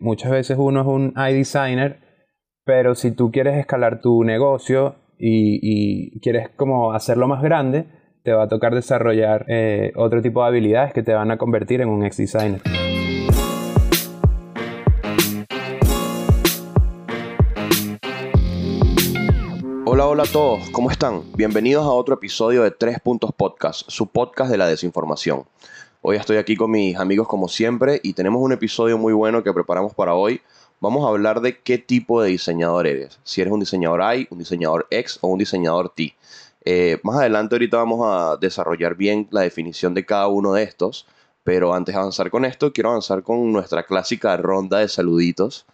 muchas veces uno es un iDesigner, pero si tú quieres escalar tu negocio y, quieres como hacerlo más grande, te va a tocar desarrollar eh, otro tipo de habilidades que te van a convertir en un ex designer. Hola, hola a todos, ¿cómo están? Bienvenidos a otro episodio de Tres Puntos Podcast, su podcast de la desinformación. Hoy estoy aquí con mis amigos como siempre y tenemos un episodio muy bueno que preparamos para hoy. Vamos a hablar de qué tipo de diseñador eres. Si eres un diseñador I, un diseñador X o un diseñador T. Eh, más adelante ahorita vamos a desarrollar bien la definición de cada uno de estos. Pero antes de avanzar con esto, quiero avanzar con nuestra clásica ronda de saluditos.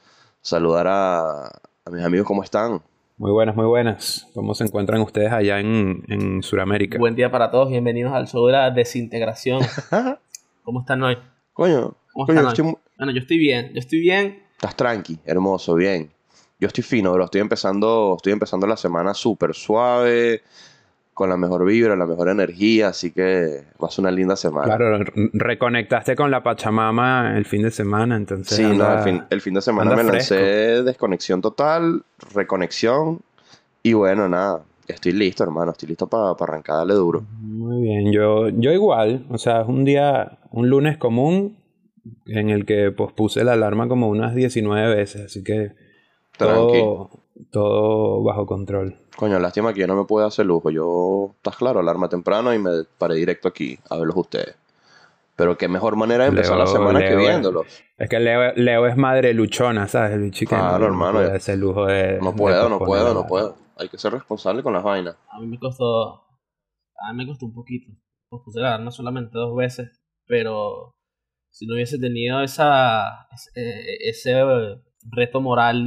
Saludar a, a mis amigos, ¿cómo están? Muy buenas, muy buenas. ¿Cómo se encuentran ustedes allá en, en Sudamérica? Buen día para todos, bienvenidos al show de la desintegración. ¿Cómo están hoy? Coño, ¿Cómo coño, están estoy hoy? Bueno, yo estoy bien, yo estoy bien. estás tranqui, hermoso, bien. Yo estoy fino, bro. Estoy empezando, estoy empezando la semana súper suave, con la mejor vibra, la mejor energía, así que va a ser una linda semana. Claro, re- reconectaste con la Pachamama el fin de semana, entonces. Sí, no, anda- el fin, el fin de semana me fresco. lancé desconexión total, reconexión, y bueno, nada, estoy listo, hermano, estoy listo para arrancar, darle duro. Muy bien, yo, yo igual, o sea, es un día, un lunes común en el que pospuse la alarma como unas 19 veces, así que Tranqui. todo, todo bajo control. Coño, lástima que yo no me puedo hacer lujo. Yo, estás claro, alarma temprano y me paré directo aquí a verlos ustedes. Pero qué mejor manera de empezar la Leo- semana que viéndolos. Es que Leo, Leo es madre luchona, ¿sabes? El que Claro, no, hermano, puede ya. hacer lujo de... No de puedo, no puedo, no puedo. Hay que ser responsable con las vainas. A mí me costó, a mí me costó un poquito. Pospuse la alarma solamente dos veces, pero si no hubiese tenido esa, ese, ese reto moral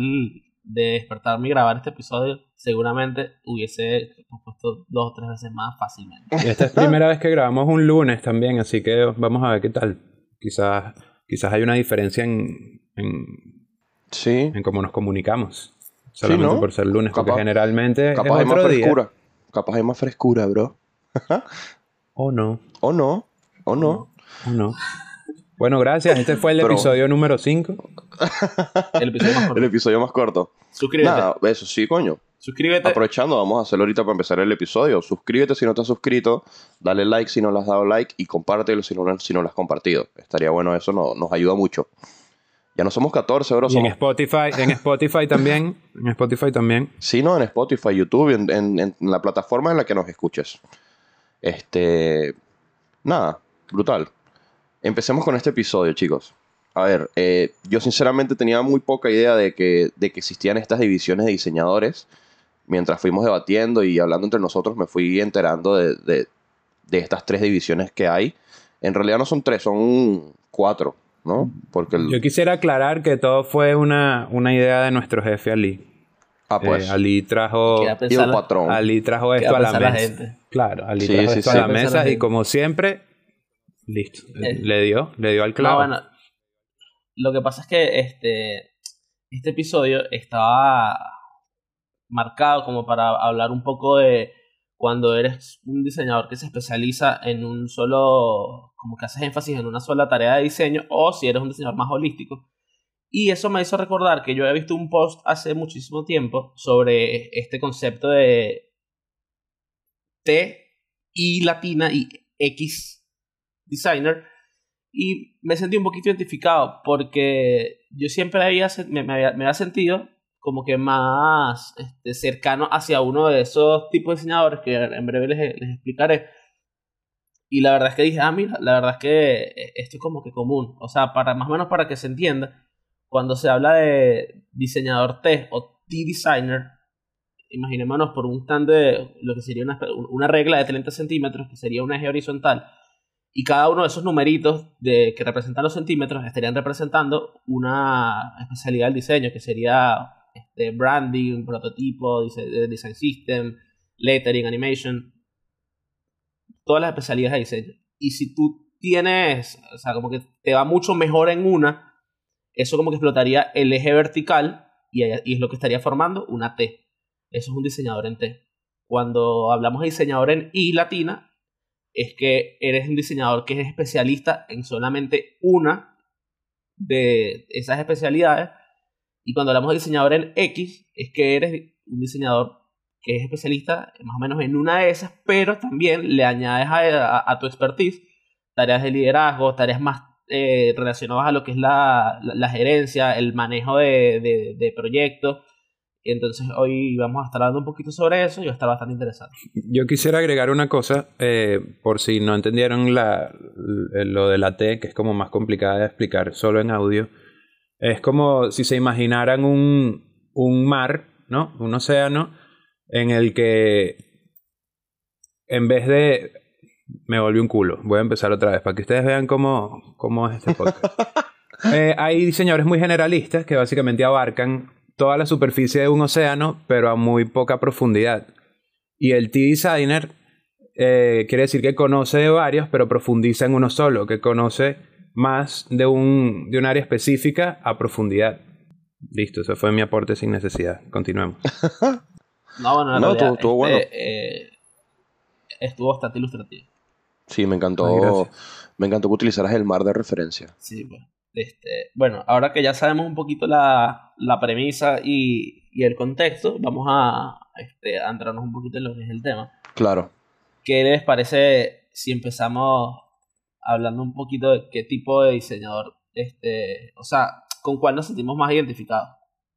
de despertarme y grabar este episodio, seguramente hubiese puesto dos o tres veces más fácilmente. Y esta es primera vez que grabamos un lunes también, así que vamos a ver qué tal. Quizás, quizás hay una diferencia en, en, Sí, en cómo nos comunicamos. Solamente ¿no? por ser lunes, porque Capaz- generalmente capaz es hay más día. frescura. Capaz hay más frescura, bro. O no, O no, o no. o no. Bueno, gracias. Este fue el Pero- episodio número 5. El episodio más corto. El episodio más corto. Suscríbete. Nada, eso sí, coño. Suscríbete. Aprovechando, vamos a hacerlo ahorita para empezar el episodio. Suscríbete si no te has suscrito, dale like si no le has dado like y compártelo si no, lo- si no lo has compartido. Estaría bueno eso, no- nos ayuda mucho. Ya no somos 14, bro. Y en Somos... Spotify, en Spotify también. En Spotify también. Sí, no, en Spotify, YouTube, en, en- en la plataforma en la que nos escuches. Este. Nada, brutal. Empecemos con este episodio, chicos. A ver, eh, yo sinceramente tenía muy poca idea de que, de que existían estas divisiones de diseñadores. Mientras fuimos debatiendo y hablando entre nosotros, me fui enterando de, de- de estas tres divisiones que hay. En realidad no son tres, son cuatro, ¿no? Porque el- Yo quisiera aclarar que todo fue una, una idea de nuestro jefe Ali. ah, pues, Eh, Ali trajo, y la- patrón. Ali trajo ¿Qué esto a a la la mesa. gente? Claro, Ali Sí, trajo sí, esto sí. a la ¿Qué va a pensar mesa la y como siempre, listo. Eh, le dio, le dio al No, clavo. bueno, lo que pasa es que este, este episodio estaba marcado como para hablar un poco de cuando eres un diseñador que se especializa en un solo, como que haces énfasis en una sola tarea de diseño, o si eres un diseñador más holístico. Y eso me hizo recordar que yo había visto un post hace muchísimo tiempo sobre este concepto de T, I latina y X designer. Y me sentí un poquito identificado porque yo siempre había, me, me había, me había sentido como que más este, cercano hacia uno de esos tipos de diseñadores que en breve les, les explicaré. Y la verdad es que dije, ah, mira, la verdad es que esto es como que común. O sea, para más o menos para que se entienda, cuando se habla de diseñador T o T-designer, imaginémonos por un instante de lo que sería una, una regla de 30 centímetros, que sería un eje horizontal, y cada uno de esos numeritos de, que representan los centímetros estarían representando una especialidad del diseño, que sería este, branding, prototipo, design system, lettering, animation, todas las especialidades de diseño. Y si tú tienes, o sea, como que te va mucho mejor en una, eso como que explotaría el eje vertical y, y es lo que estaría formando una T. Eso es un diseñador en T. Cuando hablamos de diseñador en I latina, es que eres un diseñador que es especialista en solamente una de esas especialidades. Y cuando hablamos de diseñador en X, es que eres un diseñador que es especialista más o menos en una de esas, pero también le añades a, tu expertise tareas de liderazgo, tareas más eh, relacionadas a lo que es la, la, gerencia, el manejo de, proyectos y entonces hoy vamos a estar hablando un poquito sobre eso y va a estar bastante interesante. Yo quisiera agregar una cosa, eh, por si no entendieron la, lo de la T, que es como más complicada de explicar solo en audio. Es como si se imaginaran un, un mar, ¿no? Un océano en el que en vez de... Me volví un culo. Voy a empezar otra vez para que ustedes vean cómo, cómo es este podcast. Eh, hay diseñadores muy generalistas que básicamente abarcan toda la superficie de un océano, pero a muy poca profundidad. Y el T-Designer eh, quiere decir que conoce de varios, pero profundiza en uno solo, que conoce más de un, de un área específica a profundidad. Listo, ese fue mi aporte sin necesidad. Continuemos. no, bueno, no, estuvo, este, bueno. Eh, estuvo bastante ilustrativo. Sí, me encantó. me encantó que utilizaras el mar de referencia. Sí, bueno. Este, bueno, ahora que ya sabemos un poquito la, premisa y, el contexto, vamos a, este, a entrarnos un poquito en lo que es el tema. Claro. ¿Qué les parece si empezamos hablando un poquito de qué tipo de diseñador, este, o sea, con cuál nos sentimos más identificados?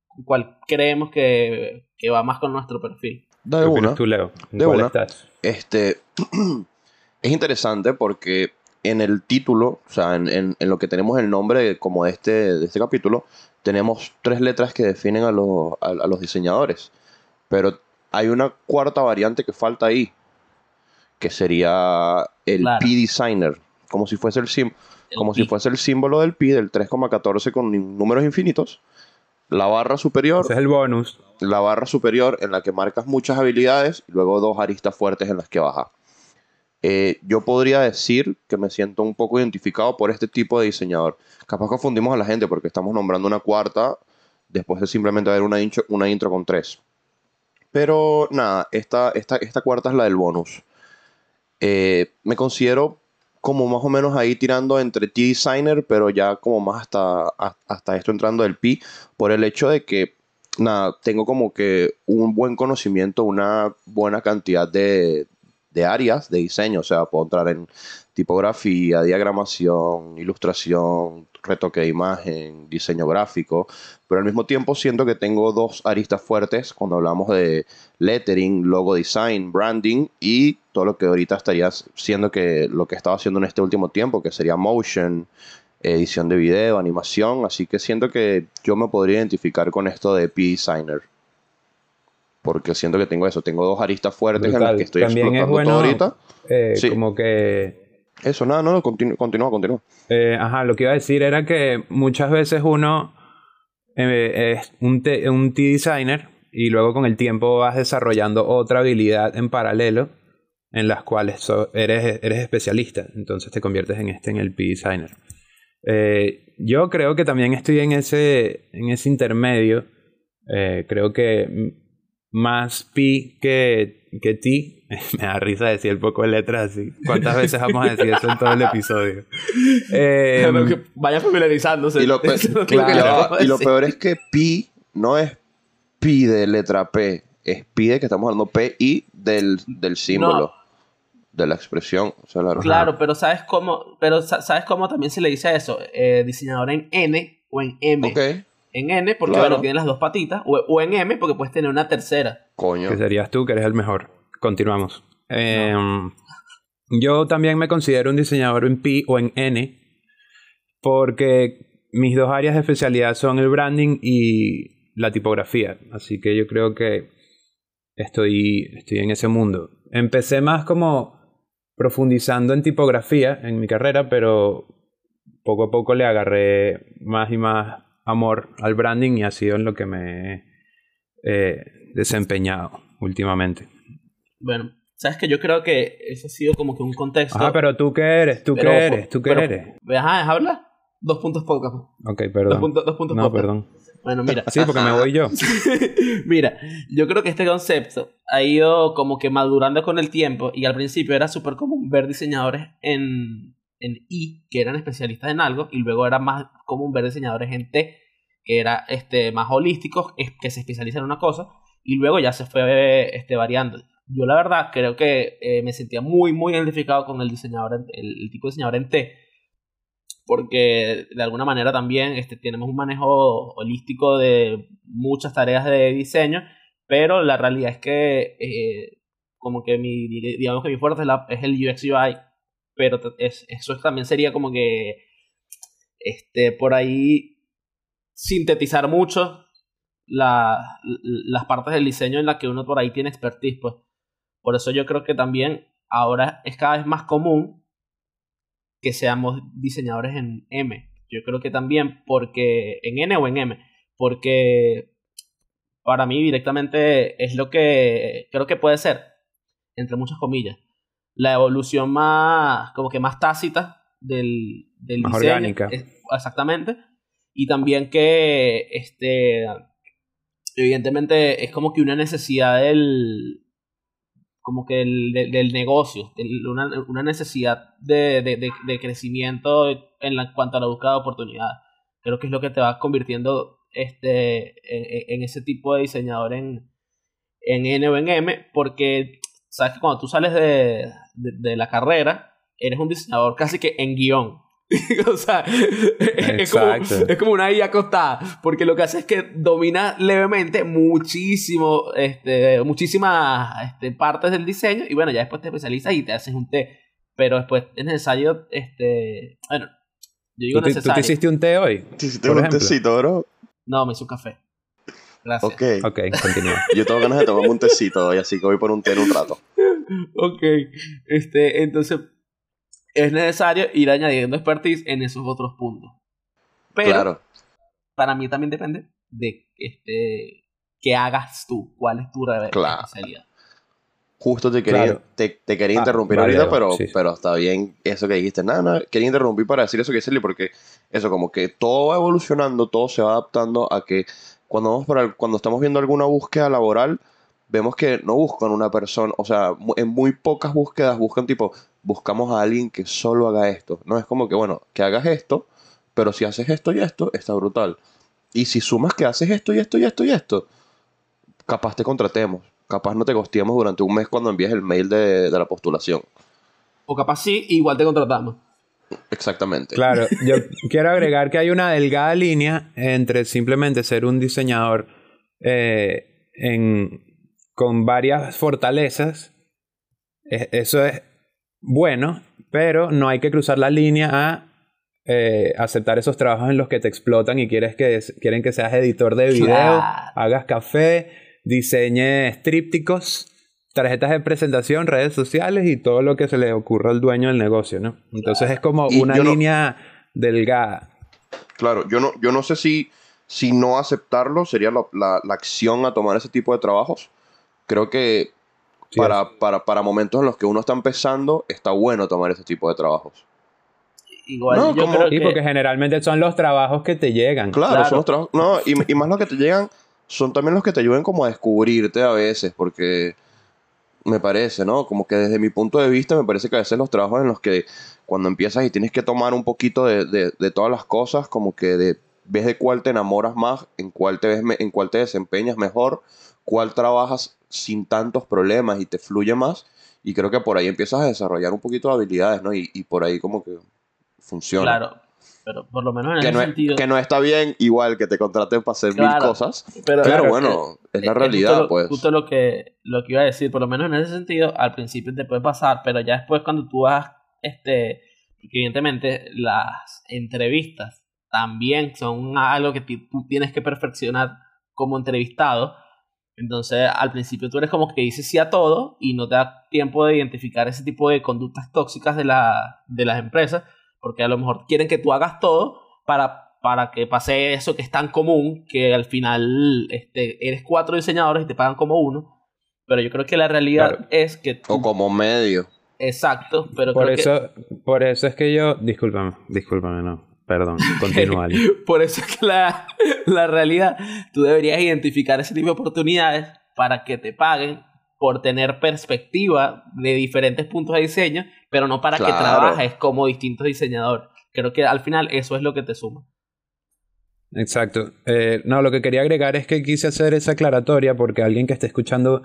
¿Con cuál creemos que, va más con nuestro perfil? De una. Tú, Leo? de una. Estás? Este, es interesante porque en el título, o sea, en, lo que tenemos el nombre como de este, de este capítulo, tenemos tres letras que definen a, los diseñadores. Pero hay una cuarta variante que falta ahí, que sería el P-Designer, como si fuese el, como si fuese el símbolo del Pi, del 3,14 con números infinitos. La barra superior. Ese es el bonus. La barra superior en la que marcas muchas habilidades y luego dos aristas fuertes en las que baja. Eh, yo podría decir que me siento un poco identificado por este tipo de diseñador. Capaz confundimos a la gente porque estamos nombrando una cuarta después de simplemente haber una intro, una intro con tres. Pero nada, esta, esta, esta cuarta es la del bonus. Eh, me considero como más o menos ahí tirando entre T-Designer, pero ya como más hasta, hasta esto entrando del P, por el hecho de que, nada, tengo como que un buen conocimiento, una buena cantidad de, de áreas de diseño, o sea, puedo entrar en tipografía, diagramación, ilustración, retoque de imagen, diseño gráfico, pero al mismo tiempo siento que tengo dos aristas fuertes cuando hablamos de lettering, logo design, branding y todo lo que ahorita estaría siendo que lo que estaba haciendo en este último tiempo, que sería motion, edición de video, animación, así que siento que yo me podría identificar con esto de P-Designer porque siento que tengo eso, tengo dos aristas fuertes en las que estoy También explotando es bueno, todo ahorita. Eh, Como que... Eso, nada, no, continúa, continúa. continúa. Eh, ajá, lo que iba a decir era que muchas veces uno eh, es un, un T-designer y luego con el tiempo vas desarrollando otra habilidad en paralelo en las cuales eres, eres especialista, entonces te conviertes en este, en el P-designer. yo creo que también estoy en ese, en ese intermedio. creo que más pi que, que ti. Me da risa decir el poco de letras así. ¿Cuántas veces vamos a decir eso en todo el episodio? Eh, vaya familiarizándose. Y lo, peor es que pi no es pi de letra P. Es pi de que estamos hablando P y del, del símbolo. De la expresión. claro, pero ¿sabes cómo? Pero ¿sabes cómo también se le dice a eso? Eh, diseñador en N o en M. Ok en N porque bueno, tiene las dos patitas, o, en M porque puedes tener una tercera. Coño. Que serías tú, que eres el mejor. Continuamos. Em, yo también me considero un diseñador en P o en N porque mis dos áreas de especialidad son el branding y la tipografía. Así que yo creo que estoy, estoy en ese mundo. Empecé más como profundizando en tipografía en mi carrera, pero poco a poco le agarré más y más amor al branding y ha sido en lo que me he eh, desempeñado últimamente. Bueno, sabes que yo creo que eso ha sido como que un contexto. Ah, pero tú qué eres, tú qué eres, tú qué eres. Ajá, habla. Dos puntos podcast. Ok, perdón. Dos, puntos, no, perdón. Bueno, mira. Sí, porque me voy yo. mira, yo creo que este concepto ha ido como que madurando con el tiempo y al principio era súper común ver diseñadores en, en I, que eran especialistas en algo, y luego era más común ver diseñadores en T, que era este, más holísticos, que se especializan en una cosa, y luego ya se fue este, variando. Yo la verdad creo que eh, me sentía muy, muy identificado con el diseñador, el, tipo de diseñador en T, porque de alguna manera también este, tenemos un manejo holístico de muchas tareas de diseño, pero la realidad es que eh, como que mi, digamos que mi fuerte es, el UX UI, pero eso también sería como que este, por ahí sintetizar mucho las partes del diseño en las que uno por ahí tiene expertise, pues. Por eso yo creo que también ahora es cada vez más común que seamos diseñadores en M. Yo creo que también porque en N o en M, porque para mí directamente es lo que creo que puede ser, entre muchas comillas, la evolución más, como que más tácita del, del más orgánica. exactamente. Y también que, este, evidentemente es como que una necesidad del, como que el, del, negocio, una, una, necesidad de, de, de, crecimiento en la, cuanto a la búsqueda de oportunidades. Creo que es lo que te va convirtiendo este, en, ese tipo de diseñador en, en N o en M, porque sabes que cuando tú sales de, de, la carrera, eres un diseñador casi que en guion. o sea, es como, es como, una IA acostada, porque lo que hace es que domina levemente muchísimo, este, muchísimas este, partes del diseño y bueno, ya después te especializas y te haces un té. Pero después es necesario, este, bueno, yo digo necesario. ¿Tú te hiciste un té hoy? ¿Te hiciste un tecito, bro? No, me hice un café. Gracias. Ok. Ok, continúa. Yo tengo ganas de tomarme un tecito hoy, así que voy por un té en un rato. ok. Este, entonces, es necesario ir añadiendo expertise en esos otros puntos. Pero, claro. para mí también depende de este, qué hagas tú, cuál es tu claro. especialidad. Justo te quería, te, quería ah, interrumpir ahorita, pero, pero está bien eso que dijiste. Nada, nada, quería interrumpir para decir eso que decirle, porque eso, como que todo va evolucionando, todo se va adaptando a que cuando, vamos para cuando estamos viendo alguna búsqueda laboral, vemos que no buscan una persona, o sea, en muy pocas búsquedas buscan tipo, buscamos a alguien que solo haga esto. No es como que, bueno, que hagas esto, pero si haces esto y esto, está brutal. Y si sumas que haces esto y esto y esto y esto, capaz te contratemos capaz no te costeamos durante un mes cuando envíes el mail de, la postulación. O capaz sí, igual te contratamos. Exactamente. Claro, yo quiero agregar que hay una delgada línea entre simplemente ser un diseñador eh, con varias fortalezas. E, eso es bueno, pero no hay que cruzar la línea a eh, aceptar esos trabajos en los que te explotan y quieres que, quieren que seas editor de video, hagas café, diseñe trípticos, tarjetas de presentación, redes sociales y todo lo que se le ocurra al dueño del negocio, ¿no? Entonces es como una línea delgada. Claro, yo no, yo no sé si, si no aceptarlo sería la, acción a tomar ese tipo de trabajos. Creo que para, para, momentos en los que uno está empezando, está bueno tomar ese tipo de trabajos. Igual, yo creo sí, porque generalmente son los trabajos que te llegan. Claro, son los trabajos. No, y, y, más los que te llegan son también los que te ayudan como a descubrirte a veces, porque me parece, ¿no? Como que desde mi punto de vista me parece que a veces los trabajos en los que cuando empiezas y tienes que tomar un poquito de, de, todas las cosas, como que de, ves de cuál te enamoras más, en cuál te, ves, en cuál te desempeñas mejor, cuál trabajas sin tantos problemas y te fluye más. Y creo que por ahí empiezas a desarrollar un poquito de habilidades, ¿no? Y, y por ahí como que funciona. Claro, pero por lo menos en que ese no sentido. Que no está bien, igual que te contraten para hacer mil cosas. Pero, bueno, es, la realidad, pues. Justo lo que, lo que iba a decir, por lo menos en ese sentido, al principio te puede pasar, pero ya después cuando tú vas, este, evidentemente las entrevistas también son algo que tú tienes que perfeccionar como entrevistado. Entonces, al principio tú eres como que dices sí a todo y no te da tiempo de identificar ese tipo de conductas tóxicas de, la, de las empresas porque a lo mejor quieren que tú hagas todo para, para que pase eso que es tan común, que al final este, eres cuatro diseñadores y te pagan como uno, pero yo creo que la realidad es que... O como medio. Exacto, pero por eso, Por eso es que yo... Discúlpame, discúlpame, no. Perdón, continúa. por eso es que la, la realidad, tú deberías identificar ese tipo de oportunidades para que te paguen por tener perspectiva de diferentes puntos de diseño, pero no para que trabajes como distintos diseñadores. Creo que al final eso es lo que te suma. Exacto. Eh, no, lo que quería agregar es que quise hacer esa aclaratoria porque alguien que esté escuchando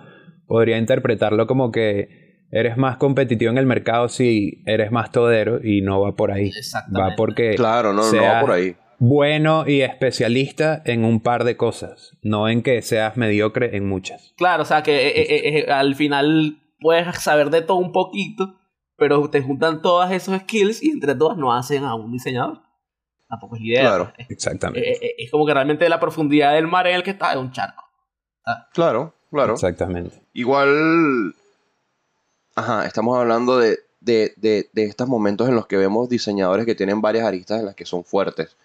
podría interpretarlo como que eres más competitivo en el mercado si eres más todero y no va por ahí. Va porque claro, no, no va por ahí. Bueno y especialista en un par de cosas, no en que seas mediocre en muchas. Claro, o sea que eh, eh, al final puedes saber de todo un poquito, pero te juntan todos esos skills y entre todas no hacen a un diseñador tampoco es idea. Claro, exactamente. Eh, eh, es, como que realmente la profundidad del mar en el que está es un charco. Claro, claro. Exactamente. Igual, ajá, estamos hablando de, de, de, de, estos momentos en los que vemos diseñadores que tienen varias aristas en las que son fuertes.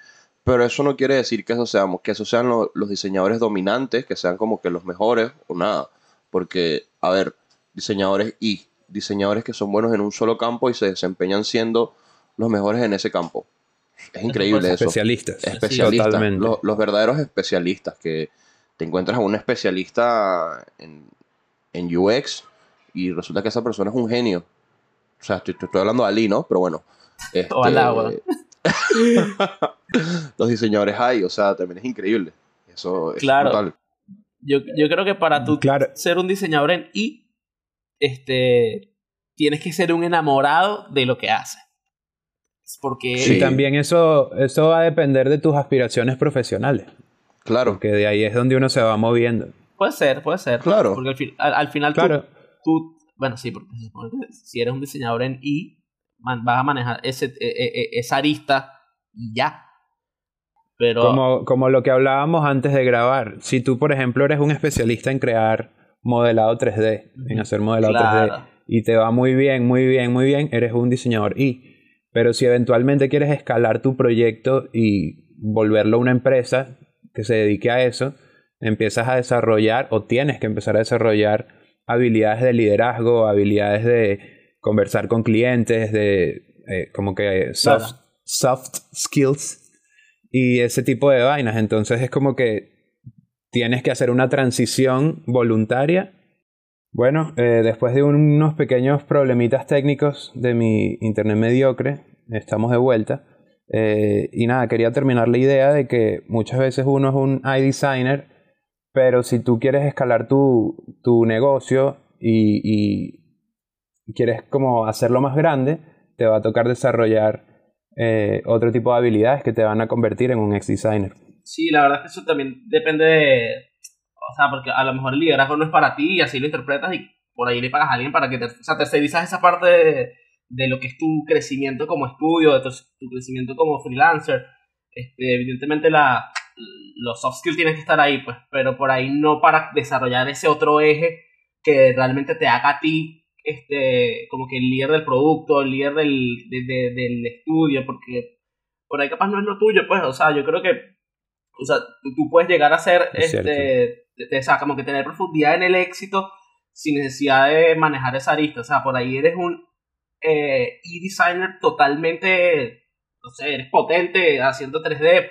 Pero eso no quiere decir que eso, seamos, que eso sean los diseñadores dominantes, que sean como que los mejores o nada. Porque, a ver, diseñadores y diseñadores que son buenos en un solo campo y se desempeñan siendo los mejores en ese campo. Es increíble eso. Especialistas. Especialistas. Los, verdaderos especialistas, que te encuentras a un especialista en, en, UX y resulta que esa persona es un genio. O sea, estoy, estoy hablando de Ali, ¿no? Pero bueno. Este, agua. los diseñadores hay, o sea, también es increíble. Eso es claro. Yo, yo creo que para tú ser un diseñador en I, este, tienes que ser un enamorado de lo que haces. Porque... Sí, también eso, eso va a depender de tus aspiraciones profesionales. Claro. Porque de ahí es donde uno se va moviendo. Puede ser, puede ser. Claro. Porque al, final claro. tú, Bueno, sí, porque si eres un diseñador en I, vas a manejar ese, e, e, e, esa arista y ya. Pero... Como, como lo que hablábamos antes de grabar. Si tú, por ejemplo, eres un especialista en crear modelado 3D, en hacer modelado 3D, y te va muy bien, muy bien, muy bien, eres un diseñador I. Pero si eventualmente quieres escalar tu proyecto y volverlo una empresa que se dedique a eso, empiezas a desarrollar o tienes que empezar a desarrollar habilidades de liderazgo, habilidades de conversar con clientes, de eh, como que soft, soft skills y ese tipo de vainas. Entonces es como que tienes que hacer una transición voluntaria. Bueno, eh, después de unos pequeños problemitas técnicos de mi internet mediocre, estamos de vuelta. Eh, y nada, quería terminar la idea de que muchas veces uno es un iDesigner, pero si tú quieres escalar tu, tu negocio y, quieres como hacerlo más grande, te va a tocar desarrollar eh, otro tipo de habilidades que te van a convertir en un ex designer. Sí, la verdad es que eso también depende de. O sea, porque a lo mejor el liderazgo no es para ti y así lo interpretas y por ahí le pagas a alguien para que te. O sea, tercerizas esa parte de de lo que es tu crecimiento como estudio, de tu, crecimiento como freelancer. Este, evidentemente la, los soft skills tienen que estar ahí, pues, pero por ahí no para desarrollar ese otro eje que realmente te haga a ti este, como que el líder del producto, el líder del, del estudio, porque por ahí capaz no es lo tuyo, pues, o sea, yo creo que, o sea, tú, puedes llegar a ser, este, o sea, como que tener profundidad en el éxito sin necesidad de manejar esa arista, o sea, por ahí eres un eh, e-designer totalmente, no sé, eres potente haciendo 3D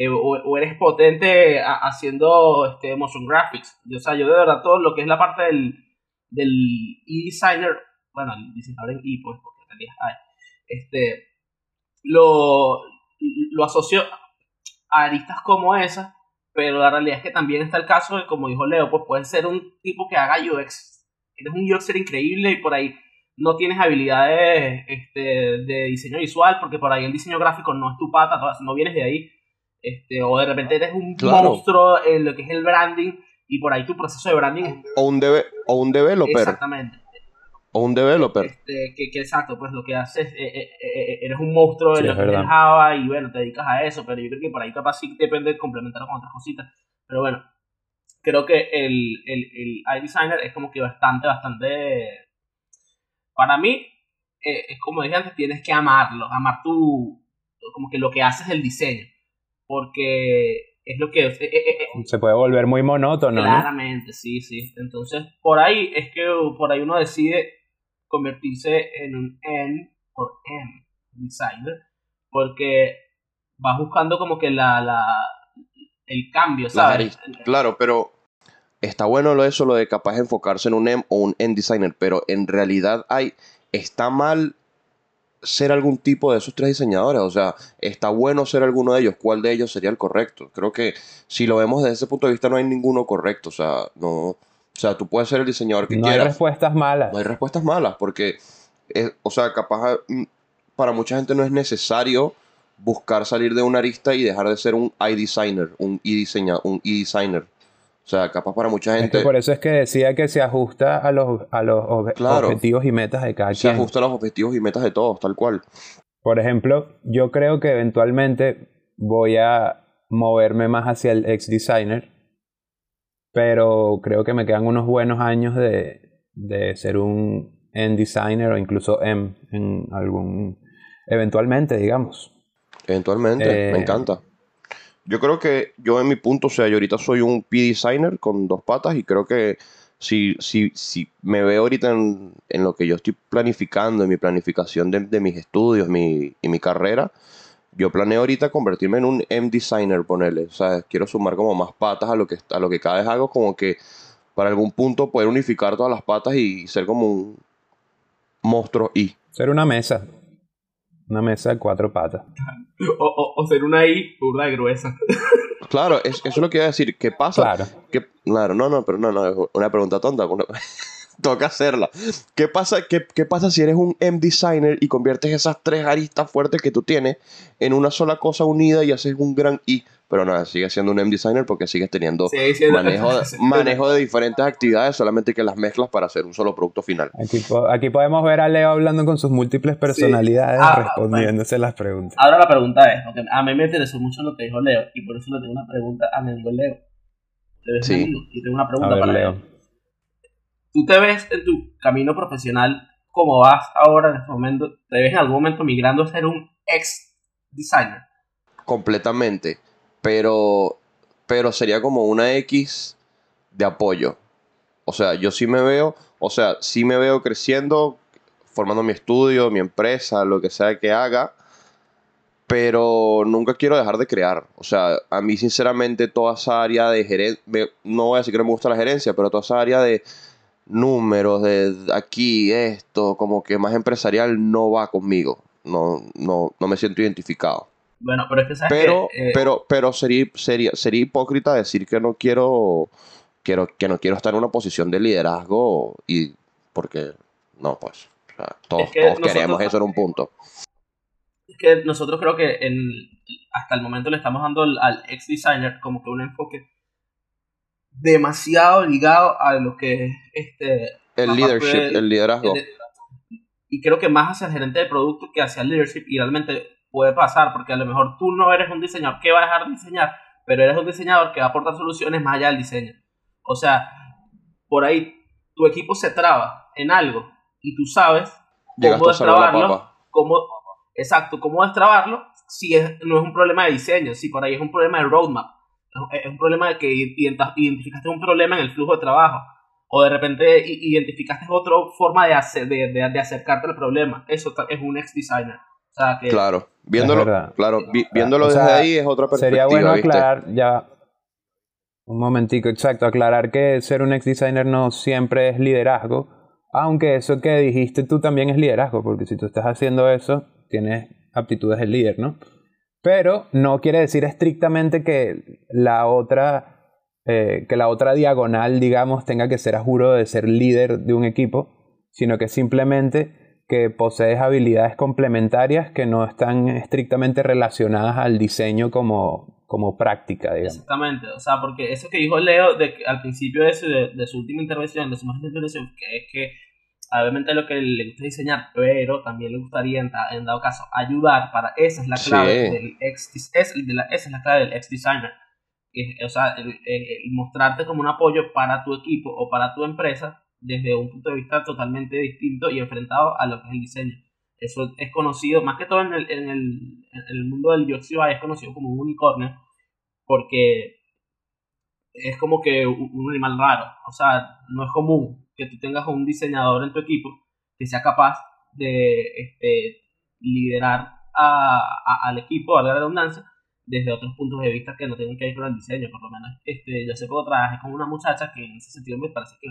eh, o, eres potente haciendo este, motion graphics. Yo, o sea, yo de verdad todo lo que es la parte del, del e-designer, bueno, el diseñador en e, pues, porque en hay, este, lo, lo asocio a aristas como esa, pero la realidad es que también está el caso de, como dijo Leo, pues puedes ser un tipo que haga UX. Eres un UXer increíble y por ahí no tienes habilidades este, de diseño visual, porque por ahí el diseño gráfico no es tu pata, no vienes de ahí, este, o de repente eres un monstruo en lo que es el branding, y por ahí tu proceso de branding es... O un, o un developer. Exactamente. O un developer. Este, que, que, exacto, pues lo que haces, eh, eh, eh, eres un monstruo en lo que es Java y bueno, te dedicas a eso, pero yo creo que por ahí capaz sí depende de complementar con otras cositas. Pero bueno, creo que el, el, el iDesigner es como que bastante, bastante para mí, eh, es como dije antes, tienes que amarlo, amar tu, como que lo que haces el diseño, porque es lo que... Eh, eh, Se puede volver muy monótono, Claramente, sí, sí. Entonces, por ahí es que por ahí uno decide convertirse en un N por M designer, porque vas buscando como que la, la el cambio, ¿sabes? claro, pero está bueno lo eso, lo de capaz de enfocarse en un M o un end designer, pero en realidad hay, está mal ser algún tipo de esos tres diseñadores, o sea, está bueno ser alguno de ellos, ¿cuál de ellos sería el correcto? Creo que si lo vemos desde ese punto de vista no hay ninguno correcto, o sea, no, o sea, tú puedes ser el diseñador que no quieras. hay respuestas malas. No hay respuestas malas, porque, es- o sea, capaz mm, para mucha gente no es necesario buscar salir de una arista y dejar de ser un i-designer, un e-diseña, un e-designer. O sea, capaz para mucha Es gente que por eso es que decía que se ajusta a los, a los ob- Claro. objetivos y metas de cada se quien. ajusta a los objetivos y metas de todos, tal cual. Por ejemplo, yo creo que eventualmente voy a moverme más hacia el ex designer, pero creo que me quedan unos buenos años de, de ser un end designer o incluso M en algún eventualmente, digamos. Eventualmente, Eh, me encanta. Yo creo que yo en mi punto, o sea, yo ahorita soy un P-designer con dos patas y creo que si, si, si me veo ahorita en, lo que yo estoy planificando, en mi planificación de, de mis estudios mi, y mi carrera, yo planeo ahorita convertirme en un M-designer, ponerle. O sea, quiero sumar como más patas a lo que, a lo que cada vez hago, como que para algún punto poder unificar todas las patas y ser como un monstruo y Ser una mesa. Una mesa de cuatro patas. O, o, o ser una I burda de gruesa. Claro, es- eso es lo que iba a decir. ¿Qué pasa? Claro. ¿Qué- Claro, no, no, pero no, no, es una pregunta tonta. una- Toca hacerla. ¿Qué pasa, qué, qué pasa si eres un M designer y conviertes esas tres aristas fuertes que tú tienes en una sola cosa unida y haces un gran I? Pero nada, sigues siendo un M designer porque sigues teniendo Sigue manejo, de, manejo de diferentes actividades, solamente que las mezclas para hacer un solo producto final. Aquí, po- aquí podemos ver a Leo hablando con sus múltiples personalidades, Ah, respondiéndose las preguntas. Ahora la pregunta es, porque a mí me interesó mucho lo que dijo Leo, y por eso le tengo una pregunta a mi amigo Leo. Te ves Sí. y tengo una pregunta ver, para Leo. Leo. ¿Tú te ves en tu camino profesional como vas ahora en este momento? ¿Te ves en algún momento migrando a ser un ex designer? completamente, pero, pero sería como una X de apoyo. O sea, yo sí me veo, o sea, sí me veo creciendo, formando mi estudio, mi empresa, lo que sea que haga, pero nunca quiero dejar de crear. O sea, a mí sinceramente toda esa área de gerencia, no voy a decir que no me gusta la gerencia, pero toda esa área de números, de aquí, esto, como que más empresarial no va conmigo. No, no, no me siento identificado. Bueno, pero es que sabes Pero, que, eh, pero, pero sería, sería, sería hipócrita decir que no quiero, quiero, que no quiero estar en una posición de liderazgo y porque no, pues, o sea, todos, Es que todos queremos eso en un punto. es que nosotros creo que en, hasta el momento le estamos dando al, al ex designer como que un enfoque demasiado ligado a lo que es este El leadership, el liderazgo. el y creo que más hacia el gerente de producto que hacia el leadership y realmente puede pasar porque a lo mejor tú no eres un diseñador que va a dejar de diseñar pero eres un diseñador que va a aportar soluciones más allá del diseño o sea por ahí tu equipo se traba en algo y tú sabes Llegaste cómo destrabarlo cómo exacto cómo destrabarlo si es, no es un problema de diseño si por ahí es un problema de roadmap es un problema de que ident- identificaste un problema en el flujo de trabajo o de repente identificaste otra forma de, hacer, de, de, de acercarte al problema. Eso es un ex designer. O sea, que Claro, viéndolo, claro, vi- viéndolo O desde ahí es otra perspectiva, Sería bueno ¿viste? aclarar, ya. Un momentico, exacto, aclarar que ser un ex designer no siempre es liderazgo, aunque eso que dijiste tú también es liderazgo, porque si tú estás haciendo eso, tienes aptitudes de líder, ¿no? Pero no quiere decir estrictamente que la otra, eh, que la otra diagonal, digamos, tenga que ser a juro de ser líder de un equipo, sino que simplemente que posees habilidades complementarias que no están estrictamente relacionadas al diseño como, como práctica, digamos. Exactamente, o sea, porque eso que dijo Leo de que al principio de su, de, de su última intervención, de su más reciente intervención, que es que obviamente lo que le gusta es diseñar, pero también le gustaría en, en dado caso ayudar para esa es la clave Sí. del ex es, de la- esa es la clave del ex designer. Que- O sea, el, el- el mostrarte como un apoyo para tu equipo o para tu empresa desde un punto de vista totalmente distinto y enfrentado a lo que es el diseño. Eso es conocido, más que todo en el, en el, el mundo del UI, es conocido como un unicornio, porque es como que un animal raro. O sea, no es común que tú tengas un diseñador en tu equipo que sea capaz de este, liderar a- al equipo, a la redundancia, desde otros puntos de vista que no tienen que ver con el diseño, por lo menos. Este, yo hace poco trabajé con una muchacha que en ese sentido me parece que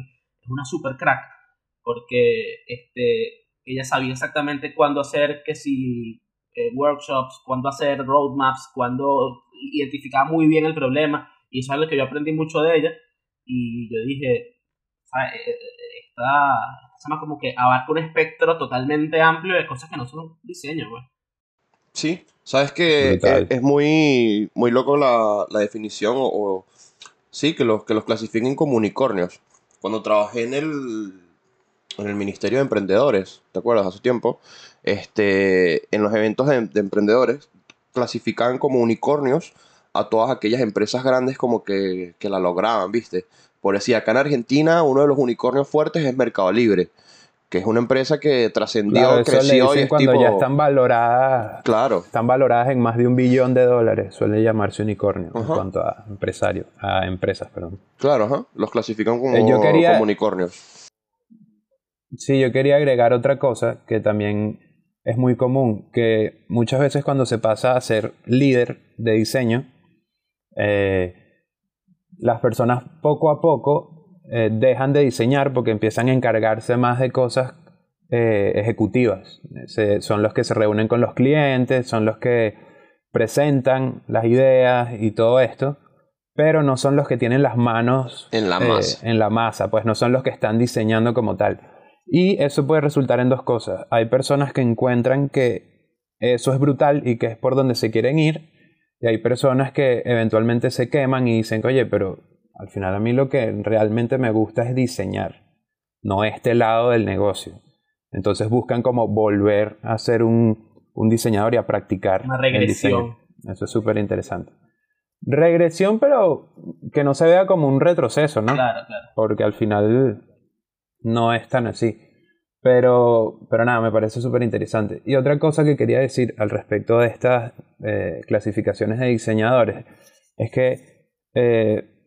una super crack, porque este, ella sabía exactamente cuándo hacer que si eh, workshops, cuándo hacer roadmaps, cuándo identificaba muy bien el problema, y eso es algo que yo aprendí mucho de ella, y yo dije, eh, esta, esta como que abarca un espectro totalmente amplio de cosas que no son diseño, güey. Sí, sabes que es, muy, muy loco la, definición o, sí, que los, que los clasifiquen como unicornios. Cuando trabajé en el, en el Ministerio de Emprendedores, ¿te acuerdas? Hace tiempo, este, en los eventos de, emprendedores clasificaban como unicornios a todas aquellas empresas grandes como que, que la lograban, ¿viste? Por decir, acá en Argentina uno de los unicornios fuertes es Mercado Libre que es una empresa que trascendió, creció y es cuando ya están valoradas, claro. están valoradas en más de un billón de dólares, suele llamarse unicornio en cuanto a empresarios, a empresas, perdón. Claro, ajá. los clasifican como, eh, como unicornios. Sí, yo quería agregar otra cosa que también es muy común, que muchas veces cuando se pasa a ser líder de diseño, eh, las personas poco a poco eh, dejan de diseñar porque empiezan a encargarse más de cosas eh, ejecutivas. son los que se reúnen con los clientes, son los que presentan las ideas y todo esto, pero no son los que tienen las manos en la eh, masa. en la masa, pues no son los que están diseñando como tal. Y eso puede resultar en dos cosas. Hay personas que encuentran que eso es brutal y que es por donde se quieren ir, y hay personas que eventualmente se queman y dicen, oye, pero al final a mí lo que realmente me gusta es diseñar, no este lado del negocio. Entonces buscan como volver a ser un, diseñador y a practicar. Una regresión. Eso es súper interesante. Regresión, pero que no se vea como un retroceso, ¿no? Claro, claro. Porque al final no es tan así. Pero, pero nada, me parece súper interesante. Y otra cosa que quería decir al respecto de estas eh, clasificaciones de diseñadores es que eh,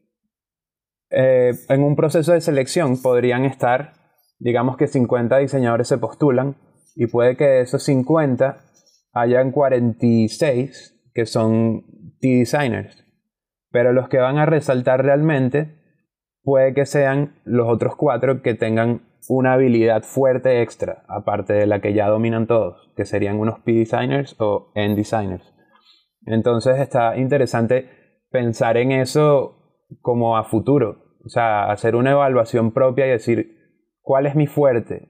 eh, en un proceso de selección podrían estar, digamos que 50 diseñadores se postulan y puede que de esos 50 hayan 46 que son T-designers. Pero los que van a resaltar realmente puede que sean los otros cuatro que tengan una habilidad fuerte extra, aparte de la que ya dominan todos, que serían unos P-designers o N-designers. Entonces está interesante pensar en eso como a futuro. O sea, hacer una evaluación propia y decir, ¿cuál es mi fuerte?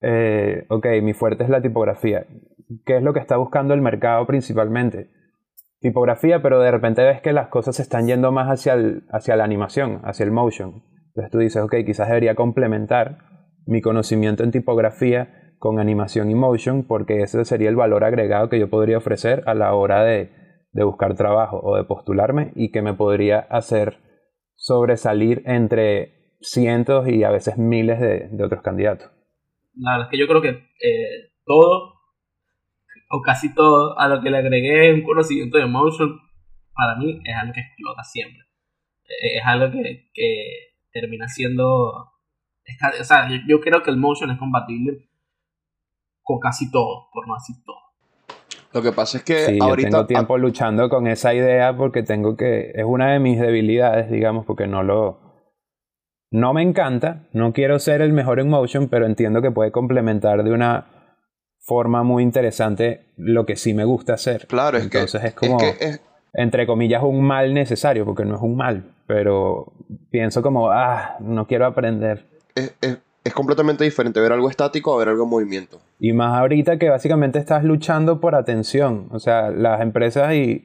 Eh, ok, mi fuerte es la tipografía. ¿Qué es lo que está buscando el mercado principalmente? Tipografía, pero de repente ves que las cosas se están yendo más hacia, hacia la animación, hacia el motion. Entonces tú dices, ok, quizás debería complementar mi conocimiento en tipografía con animación y motion, porque ese sería el valor agregado que yo podría ofrecer a la hora de, de buscar trabajo o de postularme y que me podría hacer sobresalir entre cientos y a veces miles de, otros candidatos. La verdad es que yo creo que eh, todo, o casi todo, a lo que le agregué un conocimiento de motion, para mí es algo que explota siempre. Eh, es algo que, termina siendo... o sea, yo, creo que el motion es compatible con casi todo, por no decir todo. Lo que pasa es que ahorita... Yo tengo tiempo luchando con esa idea porque tengo que... Es una de mis debilidades, digamos, porque no lo... No me encanta, no quiero ser el mejor en motion, pero entiendo que puede complementar de una forma muy interesante lo que sí me gusta hacer. Claro, es que... Entonces es como, entre comillas, un mal necesario, porque no es un mal, pero pienso como, ah, no quiero aprender. Es, es completamente diferente ver algo estático a ver algo en movimiento. Y más ahorita que básicamente estás luchando por atención. O sea, las empresas y,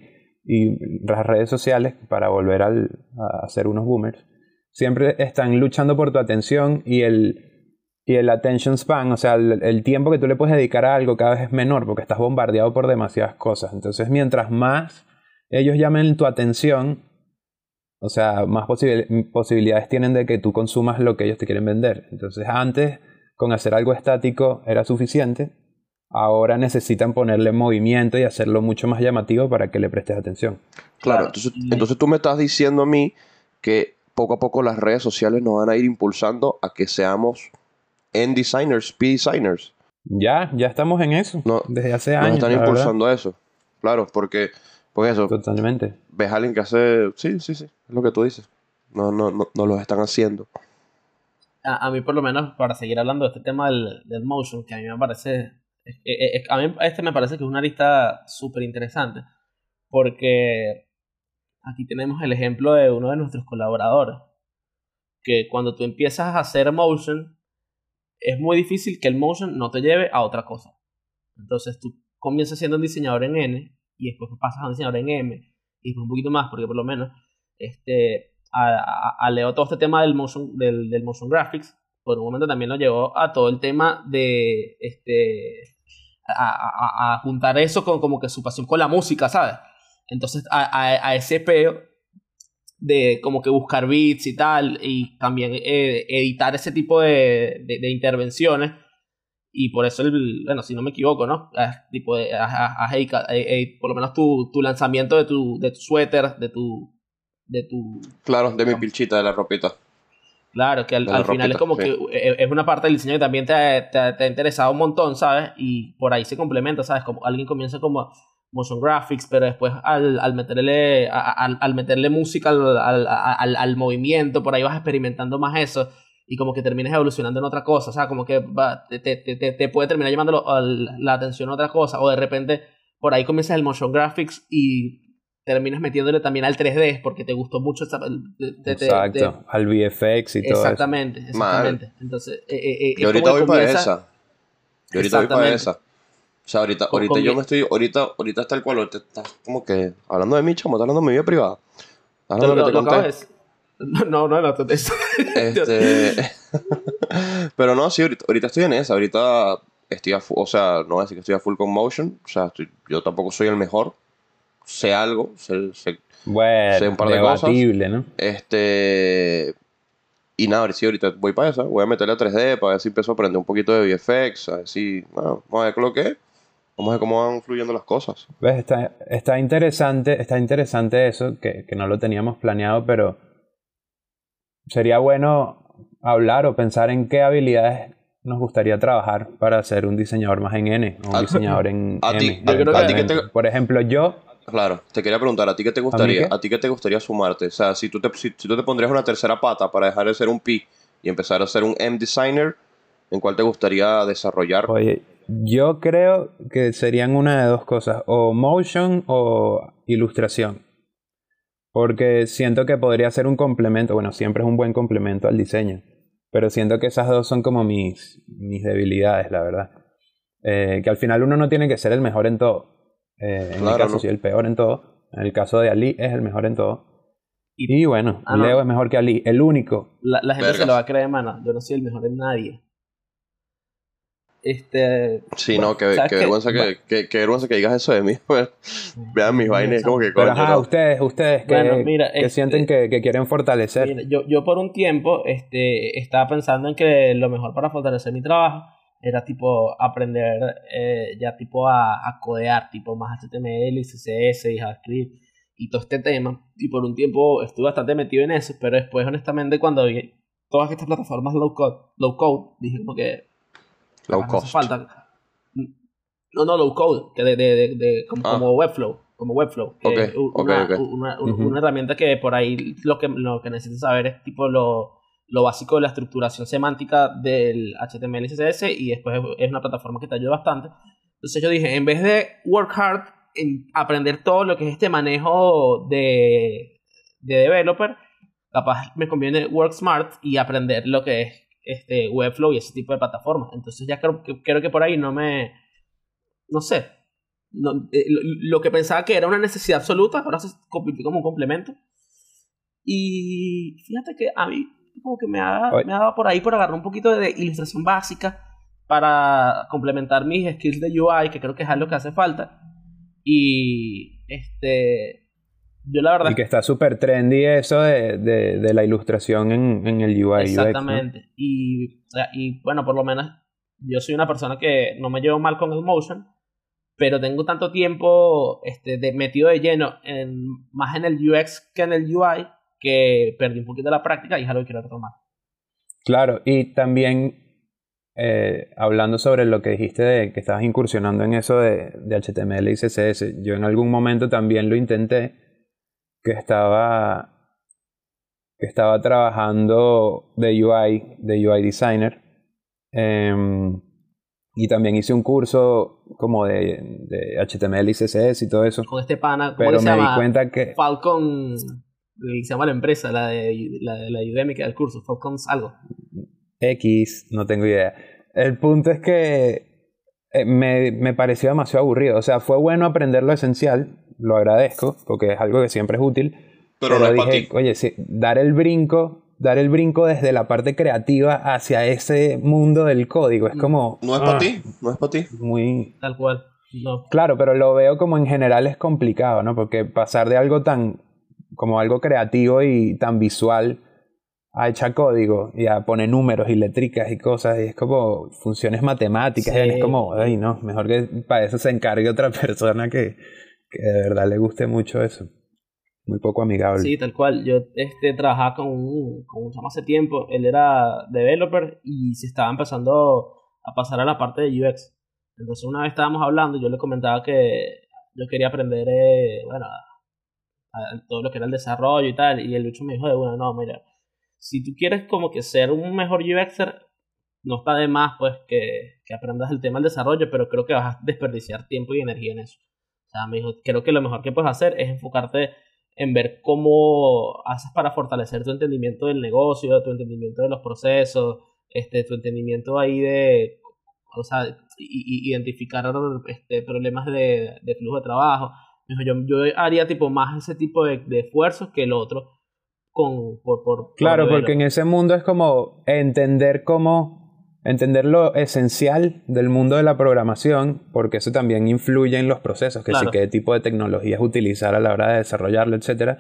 las redes sociales, para volver a ser unos boomers, siempre están luchando por tu atención y el, y el attention span, o sea, el, el, tiempo que tú le puedes dedicar a algo cada vez es menor porque estás bombardeado por demasiadas cosas. Entonces, mientras más ellos llamen tu atención, o sea, más posibilidades tienen de que tú consumas lo que ellos te quieren vender. Entonces, antes, con hacer algo estático era suficiente. Ahora necesitan ponerle movimiento y hacerlo mucho más llamativo para que le prestes atención. Claro, entonces, entonces tú me estás diciendo a mí que poco a poco las redes sociales nos van a ir impulsando a que seamos end designers, P designers. Ya, ya estamos en eso. desde hace años. Nos están impulsando a eso. Claro, porque Porque eso, Totalmente. ves a alguien que hace, sí, sí, sí, es lo que tú dices. No, no, no, no lo están haciendo. A, a mí por lo menos, para seguir hablando de este tema del, del motion, que a mí me parece... es- es- a mí este me parece que es una lista súper interesante, porque aquí tenemos el ejemplo de uno de nuestros colaboradores, que cuando tú empiezas a hacer motion, es muy difícil que el motion no te lleve a otra cosa. Entonces tú comienzas siendo un diseñador en N y después pasas a un diseñador en M y después un poquito más, porque por lo menos este, a, a- todo este tema del motion, del, del motion graphics, por un momento también lo llevó a todo el tema de este a, a- a juntar eso con como que su pasión con la música, ¿sabes? Entonces a, ese peo de como que buscar beats y tal, y también eh, editar ese tipo de intervenciones. Y por eso, el, bueno, si no me equivoco, ¿no? Ah, tipo de, ah, ah, ah, ca- eh, eh, por lo menos tu, tu lanzamiento de tu, de tu suéter, de tu, de tu... Claro, de mi pilchita, de la ropita. Claro, que al, final es como sí. que eh, es una parte del diseño que también te, ha- te, te ha interesado un montón, ¿sabes? Y por ahí se complementa, ¿sabes? Como alguien comienza como motion graphics, pero después al, al meterle al, al meterle música al, al, al- al movimiento, por ahí vas experimentando más eso y como que terminas evolucionando en otra cosa, o sea, como que va- te, te, te, te puede terminar llamando lo- al- la atención a otra cosa, o de repente por ahí comienzas el motion graphics y terminas metiéndole también al 3D porque te gustó mucho esa, te- te- te- Exacto. Al VFX y todo eso. Exactamente, exactamente. Entonces, eh, eh, eh, Yo ahorita voy para esa. Yo ahorita voy para esa. O sea, ahorita, ahorita con yo mi- me estoy, ahorita, ahorita está el cual, ahorita estás como que hablando de mí, chamo, estás hablando de mi vida privada. Estás Lo, hablando de lo que te lo conté. No, no, no, te- eso- Este, pero no, sí, ahorita, ahorita estoy en esa. Ahorita estoy a full, o sea, no voy a decir que estoy a full con motion. O sea, estoy- yo tampoco soy el mejor. Sé algo, sé, sé- Bueno, Sé un par de debatible, ¿no? este. Y nada, sí, ahorita voy para esa. Voy a meterle a 3D para ver si empiezo a aprender un poquito de VFX. A ver si. no, vamos a ver lo que es. Vamos a ver cómo van fluyendo las cosas. ¿Ves? Está, está interesante, está interesante eso, que, que no lo teníamos planeado, pero sería bueno hablar o pensar en qué habilidades nos gustaría trabajar para ser un diseñador más en N o un A- diseñador en a ti, M. yo creo que- a ti que te- Por ejemplo, yo, Claro, te quería preguntar, ¿a ti qué te gustaría? qué? ¿A, ti qué te gustaría sumarte? O sea, si tú, te, si, si tú te pondrías una tercera pata para dejar de ser un P y empezar a ser un M designer, ¿en cuál te gustaría desarrollar? oye, yo creo que serían una de dos cosas, o motion o ilustración. Porque siento que podría ser un complemento, bueno, siempre es un buen complemento al diseño, pero siento que esas dos son como mis, mis debilidades, la verdad. Eh, que al final uno no tiene que ser el mejor en todo. Eh, en mi Claro, caso ¿no? soy el peor en todo. En el caso de Ali es el mejor en todo. Y- Y bueno, Ah, no. Leo es mejor que Ali, el único. la, la gente se lo va a creer, mano. Yo no soy el mejor en nadie. Este. Sí, bueno, no, qué, ¿sabes qué vergüenza que, qué, qué vergüenza que digas eso de mí. pues. Vean mis vainas, como que Pero ajá, no. ustedes, ustedes que, Bueno, mira, que este- sienten que, que quieren fortalecer. Mira, yo, yo por un tiempo este, estaba pensando en que lo mejor para fortalecer mi trabajo era tipo aprender eh, ya tipo a, a codear, tipo más HTML y CSS y JavaScript y todo este tema. Y por un tiempo estuve bastante metido en eso, pero después honestamente cuando vi todas estas plataformas low code, low code dije como que Low hace cost. falta. No, no, low code, que de, de, de, de- como, Ah. como Webflow, como Webflow. una, una- herramienta que por ahí lo que, lo que necesitas saber es tipo lo, lo básico de la estructuración semántica del HTML y CSS y después es, es una plataforma que te ayuda bastante. Entonces yo dije, en vez de work hard en aprender todo lo que es este manejo de, de developer, capaz me conviene work smart y aprender lo que es este Webflow y ese tipo de plataformas. Entonces ya creo que, creo que por ahí no me... No sé. No, eh, lo, lo que pensaba que era una necesidad absoluta, ahora se convirtió como un complemento. Y fíjate que a mí como que me ha, me ha dado por ahí por agarrar un poquito de ilustración básica para complementar mis skills de UI, que creo que es algo que hace falta. Y este yo la verdad Y que está súper trendy eso de, de, de la ilustración en, en el UI. UX, ¿no? Exactamente. Y, y bueno, por lo menos yo soy una persona que no me llevo mal con el motion, pero tengo tanto tiempo este, de, metido de lleno en, más en el UX que en el UI que perdí un poquito la práctica y algo que quiero retomar. Claro, y también eh, hablando sobre lo que dijiste de que estabas incursionando en eso de, de HTML y CSS, yo en algún momento también lo intenté, que estaba que estaba trabajando de UI, de UI designer. Em, y también hice un curso como de, de, HTML y CSS y todo eso. Con este pana, pero me di cuenta que... Falcon, se llama la empresa, la de la, de la Udemy que da el curso, Falcon's algo. X, no tengo idea. El punto es que eh, me, me pareció demasiado aburrido. O sea, fue bueno aprender lo esencial, lo agradezco, porque es algo que siempre es útil pero, no dije, oye, sí, dar el brinco, dar el brinco desde la parte creativa hacia ese mundo del código, es como... No es para ah, ti, no es para ti. Muy... Tal cual. No. Claro, pero lo veo como en general es complicado, ¿no? Porque pasar de algo tan, como algo creativo y tan visual a echar código y a poner números y letricas y cosas, y es como funciones matemáticas, y es como, ay, no, mejor que para eso se encargue otra persona que, que de verdad le guste mucho eso muy poco amigable. Sí, tal cual. Yo este, trabajaba con un, con un chamo hace tiempo. Él era developer y se estaba empezando a pasar a la parte de UX. Entonces una vez estábamos hablando yo le comentaba que yo quería aprender, eh, bueno, todo lo que era el desarrollo y tal. Y el bicho me dijo de una, no, mira, si tú quieres como que ser un mejor UXer, no está de más pues que, que aprendas el tema del desarrollo, pero creo que vas a desperdiciar tiempo y energía en eso. O sea, me dijo, creo que lo mejor que puedes hacer es enfocarte en ver cómo haces para fortalecer tu entendimiento del negocio, tu entendimiento de los procesos, este, tu entendimiento ahí de, o sea, identificar este, problemas de, flujo de trabajo. Yo, yo haría tipo más ese tipo de, esfuerzos que el otro con, por, por claro, porque en ese mundo es como entender cómo entender lo esencial del mundo de la programación, porque eso también influye en los procesos, que si qué tipo de tecnologías utilizar a la hora de desarrollarlo, etcétera.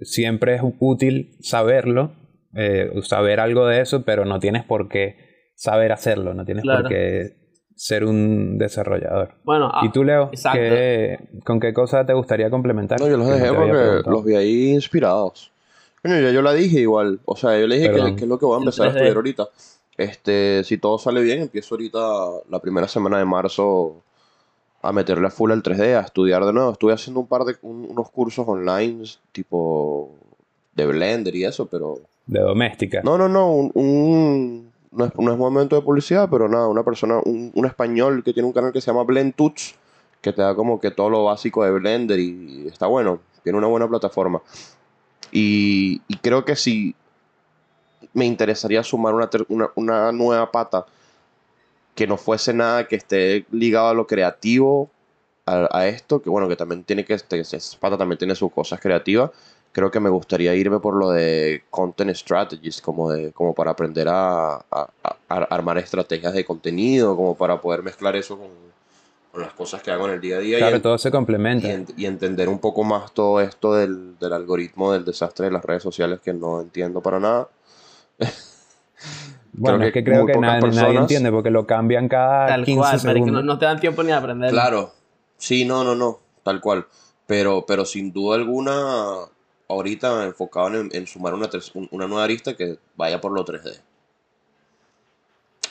Siempre es útil saberlo, eh, saber algo de eso, pero no tienes por qué saber hacerlo, no tienes por qué ser un desarrollador. Bueno, ¿y tú, Leo? ¿Con qué cosa te gustaría complementar? No, yo los dejé porque los vi ahí inspirados. Bueno, ya yo la dije igual. O sea, yo le dije que, que, es lo que voy a empezar a estudiar ahorita. Este, si todo sale bien, empiezo ahorita la primera semana de marzo a meterle a full al 3D, a estudiar de nuevo. Estuve haciendo un par de unos cursos online, tipo de Blender y eso, pero... De doméstica. No, no, no, un, no, es, no, es, momento de publicidad, pero nada, una persona, un, un español que tiene un canal que se llama Blend Tuts, que te da como que todo lo básico de Blender y está bueno, tiene una buena plataforma. Y, y creo que si me interesaría sumar una, una, nueva pata que no fuese nada que esté ligado a lo creativo, a, esto, que bueno, que también tiene que, este, esa pata también tiene sus cosas creativas. Creo que me gustaría irme por lo de content strategies, como, de, como para aprender a, a, armar estrategias de contenido, como para poder mezclar eso con, con las cosas que hago en el día a día. Claro, todo se complementa. Y, entender un poco más todo esto del, del algoritmo del desastre de las redes sociales que no entiendo para nada. Bueno, es que creo que nadie, entiende porque lo cambian cada tal 15 cual, segundos. no, te dan tiempo ni a aprender. Claro, sí, no, no, no, tal cual. Pero, pero sin duda alguna, ahorita enfocado en, sumar una, una nueva arista que vaya por lo 3D.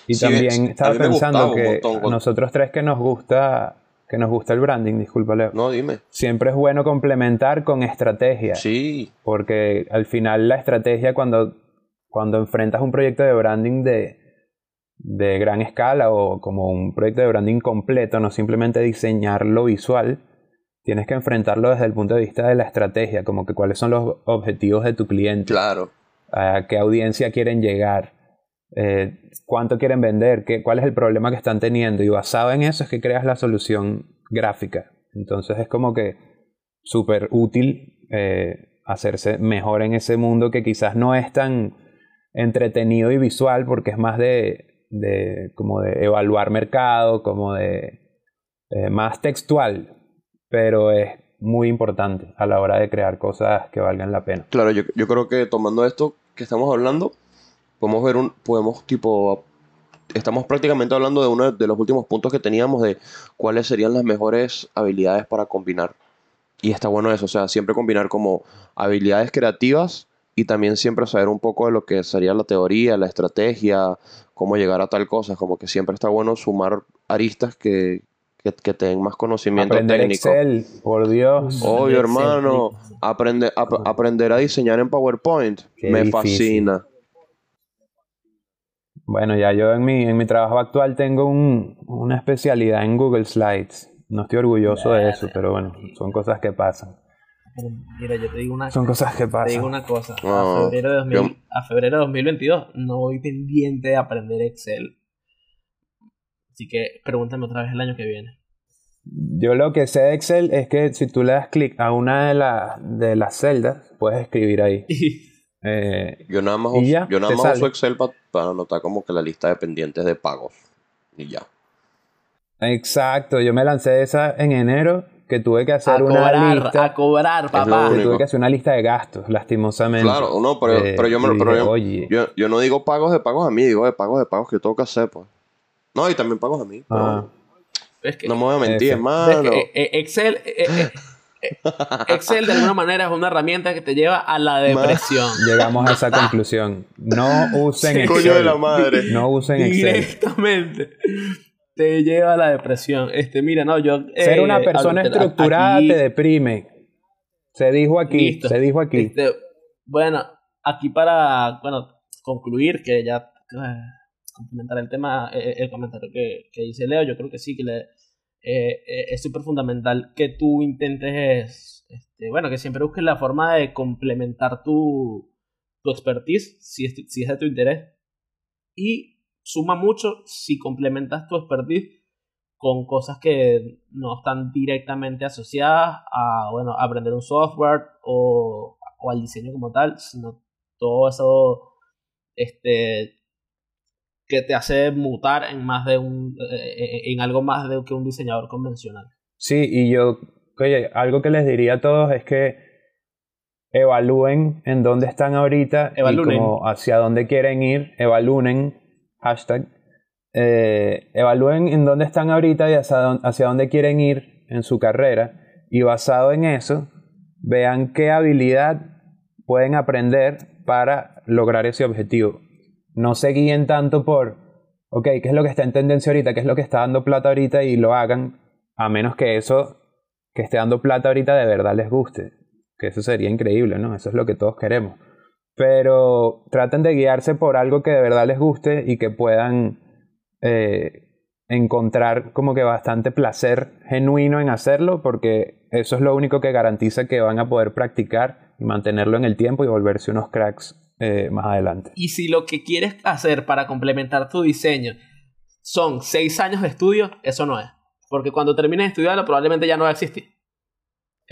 Y también estaba pensando que nosotros tres que nos gusta que nos gusta el branding, disculpa Leo. No, dime. Siempre es bueno complementar con estrategia. Sí. Porque al final la estrategia cuando cuando enfrentas un proyecto de branding de, de gran escala o como un proyecto de branding completo, no simplemente diseñar lo visual, tienes que enfrentarlo desde el punto de vista de la estrategia, como que cuáles son los objetivos de tu cliente. Claro. A qué audiencia quieren llegar, eh, cuánto quieren vender, qué, cuál es el problema que están teniendo. Y basado en eso es que creas la solución gráfica. Entonces es como que súper útil eh, hacerse mejor en ese mundo que quizás no es tan entretenido y visual porque es más de, de como de evaluar mercado, como de eh, más textual, pero es muy importante a la hora de crear cosas que valgan la pena. Claro, yo, yo creo que tomando esto que estamos hablando, podemos ver un, podemos tipo, estamos prácticamente hablando de uno de los últimos puntos que teníamos de cuáles serían las mejores habilidades para combinar. Y está bueno eso, o sea, siempre combinar como habilidades creativas y también siempre saber un poco de lo que sería la teoría, la estrategia, cómo llegar a tal cosa. Como que siempre está bueno sumar aristas que, que, que te den más conocimiento Aprender técnico. Excel, por Dios. Obvio, Excel, hermano. rico. Aprender, ap- aprender a diseñar en PowerPoint. Qué Me difícil. fascina. Bueno, ya yo en mi, en mi trabajo actual tengo un- una especialidad en Google Slides. No estoy orgulloso de eso, pero bueno, son cosas que pasan. Pero Mira, yo te digo una, Son cosas que te digo pasan. una cosa. No, a, febrero de 2000 yo- a febrero de 2022 no voy pendiente de aprender Excel. Así que pregúntame otra vez el año que viene. Yo lo que sé de Excel es que si tú le das clic a una de, las de las celdas, puedes escribir ahí. Eh, Yo nada más, Y uso- ya, yo nada más uso. Excel pa- para anotar como que la lista de pendientes de pagos. Y ya. exacto, yo me lancé esa en enero, que tuve que hacer a una cobrar, lista. a cobrar, papá. que tuve que hacer una lista de gastos, lastimosamente. Claro, no, pero, Eh, pero yo, me, pero dije, yo, oye, yo, yo no digo pagos de pagos a mí, digo de pagos de pagos que tengo que hacer, pues. No, y también pagos a mí. pero ah, Es que, no me voy a mentir, hermano. es que, eh, eh, Excel, eh, eh, eh, Excel de alguna manera es una herramienta que te lleva a la depresión. llegamos a esa conclusión. No usen Sí. Excel. Coño de la madre. No usen Excel. Directamente. Te lleva a la depresión. Este, mira, no, yo. Ser eh, una persona ahorita- estructurada aquí- te deprime. Se dijo aquí, Listo. se dijo aquí. Este, bueno, aquí para bueno, concluir, que ya eh, complementar el tema, eh, el comentario que, que dice Leo, yo creo que sí, que le, eh, eh, es súper fundamental que tú intentes, este, bueno, que siempre busques la forma de complementar tu, tu expertise, si es, si es de tu interés, y suma mucho si complementas tu expertise con cosas que no están directamente asociadas a, bueno, a aprender un software o, o al diseño como tal, sino todo eso este, que te hace mutar en más de un, eh, en algo más de que un diseñador convencional. Sí, y yo, oye, algo que les diría a todos es que evalúen en dónde están ahorita Evalúen. y como hacia dónde quieren ir, evalúen, hashtag, eh, evalúen en dónde están ahorita y hacia dónde, hacia dónde quieren ir en su carrera y basado en eso, vean qué habilidad pueden aprender para lograr ese objetivo. No se guíen tanto por, ok, ¿qué es lo que está en tendencia ahorita? ¿Qué es lo que está dando plata ahorita? Y lo hagan, a menos que eso que esté dando plata ahorita de verdad les guste. Que eso sería increíble, ¿no? Eso es lo que todos queremos. Pero traten de guiarse por algo que de verdad les guste y que puedan eh, encontrar como que bastante placer genuino en hacerlo, porque eso es lo único que garantiza que van a poder practicar y mantenerlo en el tiempo y volverse unos cracks eh, más adelante. Y si lo que quieres hacer para complementar tu diseño son seis años de estudio, eso no es. Porque cuando termines de estudiarlo, probablemente ya no va a existir.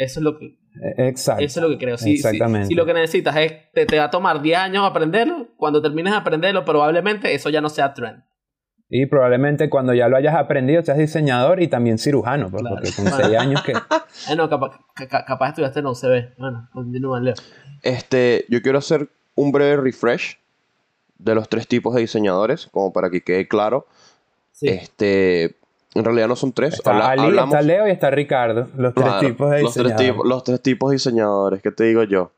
Eso es lo que, Eh, Exacto. eso es lo que creo. Si, Exactamente. si lo que necesitas es, te, te va a tomar 10 años aprenderlo, cuando termines de aprenderlo, probablemente eso ya no sea trend. Y probablemente cuando ya lo hayas aprendido seas diseñador y también cirujano, pues, Claro. porque con seis años que... Eh, no, capaz, ca- capaz estudiaste en la UCB. Bueno, continúa, Leo. Este, yo quiero hacer un breve refresh de los tres tipos de diseñadores, como para que quede claro. Sí. Este, en realidad no son tres. Está habla- Ali, hablamos- está Leo y está Ricardo, los tres Claro, tipos de los tres, diseñadores. tipos, los tres tipos de diseñadores, ¿qué te digo yo?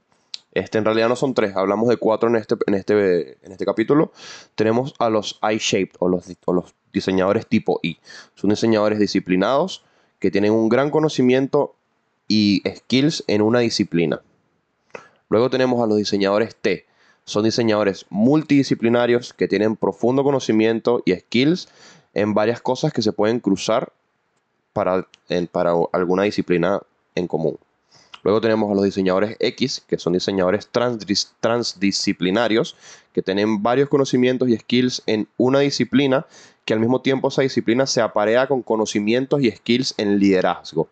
Este, en realidad no son tres, hablamos de cuatro en este, en este, en este capítulo. Tenemos a los I-shaped o los, o los diseñadores tipo I. Son diseñadores disciplinados que tienen un gran conocimiento y skills en una disciplina. Luego tenemos a los diseñadores T. Son diseñadores multidisciplinarios que tienen profundo conocimiento y skills en varias cosas que se pueden cruzar para, para alguna disciplina en común. Luego tenemos a los diseñadores X, que son diseñadores transdis- transdisciplinarios, que tienen varios conocimientos y skills en una disciplina, que al mismo tiempo esa disciplina se aparea con conocimientos y skills en liderazgo.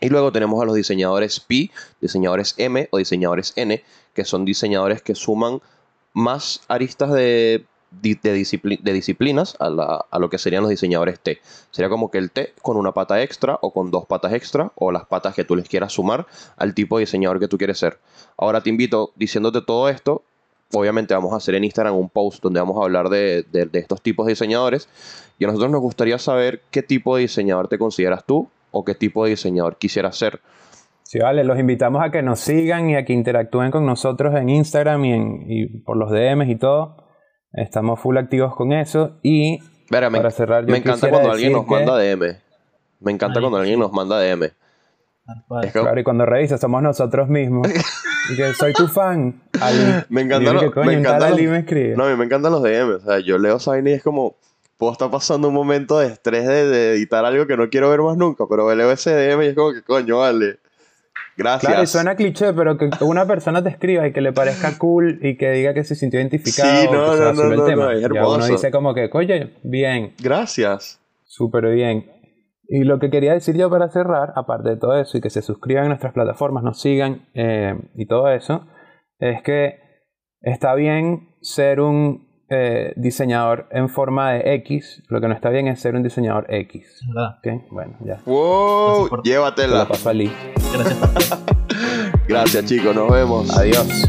Y luego tenemos a los diseñadores P, diseñadores M o diseñadores N, que son diseñadores que suman más aristas de, de, discipli- de disciplinas a, la- a lo que serían los diseñadores T. Sería como que el T con una pata extra o con dos patas extra o las patas que tú les quieras sumar al tipo de diseñador que tú quieres ser. Ahora te invito, diciéndote todo esto, obviamente vamos a hacer en Instagram un post donde vamos a hablar de, de- estos tipos de diseñadores y a nosotros nos gustaría saber qué tipo de diseñador te consideras tú o qué tipo de diseñador quisieras ser. Sí, vale, los invitamos a que nos sigan y a que interactúen con nosotros en Instagram y, en, y por los DMs y todo. Estamos full activos con eso. Y Verga, me, para cerrar, yo me encanta cuando alguien nos que- manda DM. Me encanta cuando alguien nos manda DM. Es que- Claro, y cuando revisas somos nosotros mismos. y que soy tu fan, Ali. Me encanta Y yo lo- que coño, me encanta lo- Ali me escribe. No, a mí me encantan los DM. O sea, yo leo vaina y es como, puedo estar pasando un momento de estrés de, de editar algo que no quiero ver más nunca, pero leo ese DM y es como que, coño, vale. Gracias. Claro, y suena cliché, pero que una persona te escriba y que le parezca cool y que diga que se sintió identificado Sí, o no, que se no, no, el no, tema. no, es Ya uno hermoso. dice como que, oye, bien, Gracias. súper bien. Y lo que quería decir yo para cerrar, aparte de todo eso, y que se suscriban a nuestras plataformas, nos sigan eh, y todo eso, es que está bien ser un eh, diseñador en forma de X, lo que no está bien es ser un diseñador X. Verdad. ¿Ok? Bueno, ya. Wow, por- Te llévatela. la paso a Lee. Gracias por Gracias, chicos. Nos vemos. Adiós.